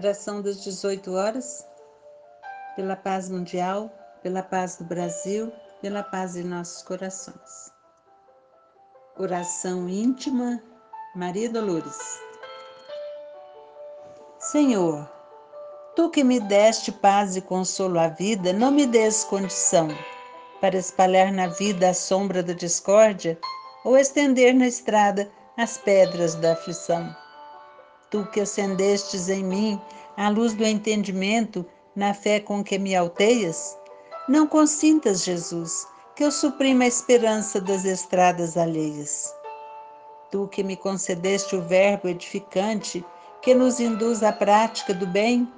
Oração das 18 horas, pela paz mundial, pela paz do Brasil, pela paz em nossos corações. Oração íntima, Maria Dolores. Senhor, tu que me deste paz e consolo à vida, não me des condição para espalhar na vida a sombra da discórdia ou estender na estrada as pedras da aflição tu que acendestes em mim a luz do entendimento na fé com que me alteias? Não consintas, Jesus, que eu suprima a esperança das estradas alheias. Tu que me concedeste o verbo edificante que nos induz à prática do bem,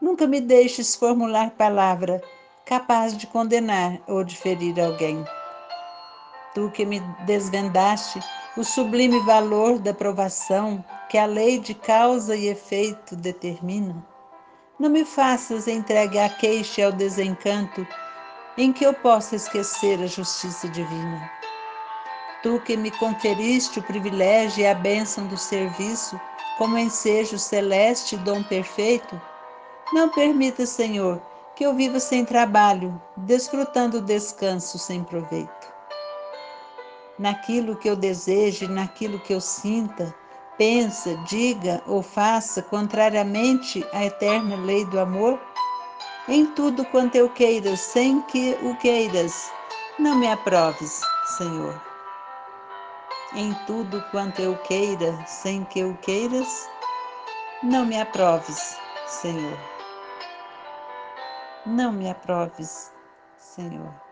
nunca me deixes formular palavra capaz de condenar ou de ferir alguém. Tu que me desvendaste o sublime valor da provação que a lei de causa e efeito determina. Não me faças entregue à queixa e ao desencanto em que eu possa esquecer a justiça divina. Tu que me conferiste o privilégio e a bênção do serviço como ensejo celeste e dom perfeito, não permita, Senhor, que eu viva sem trabalho, desfrutando o descanso sem proveito. Naquilo que eu deseje, naquilo que eu sinta, pensa, diga ou faça contrariamente à eterna lei do amor? Em tudo quanto eu queira, sem que o queiras, não me aproves, Senhor. Em tudo quanto eu queira, sem que o queiras, não me aproves, Senhor. Não me aproves, Senhor.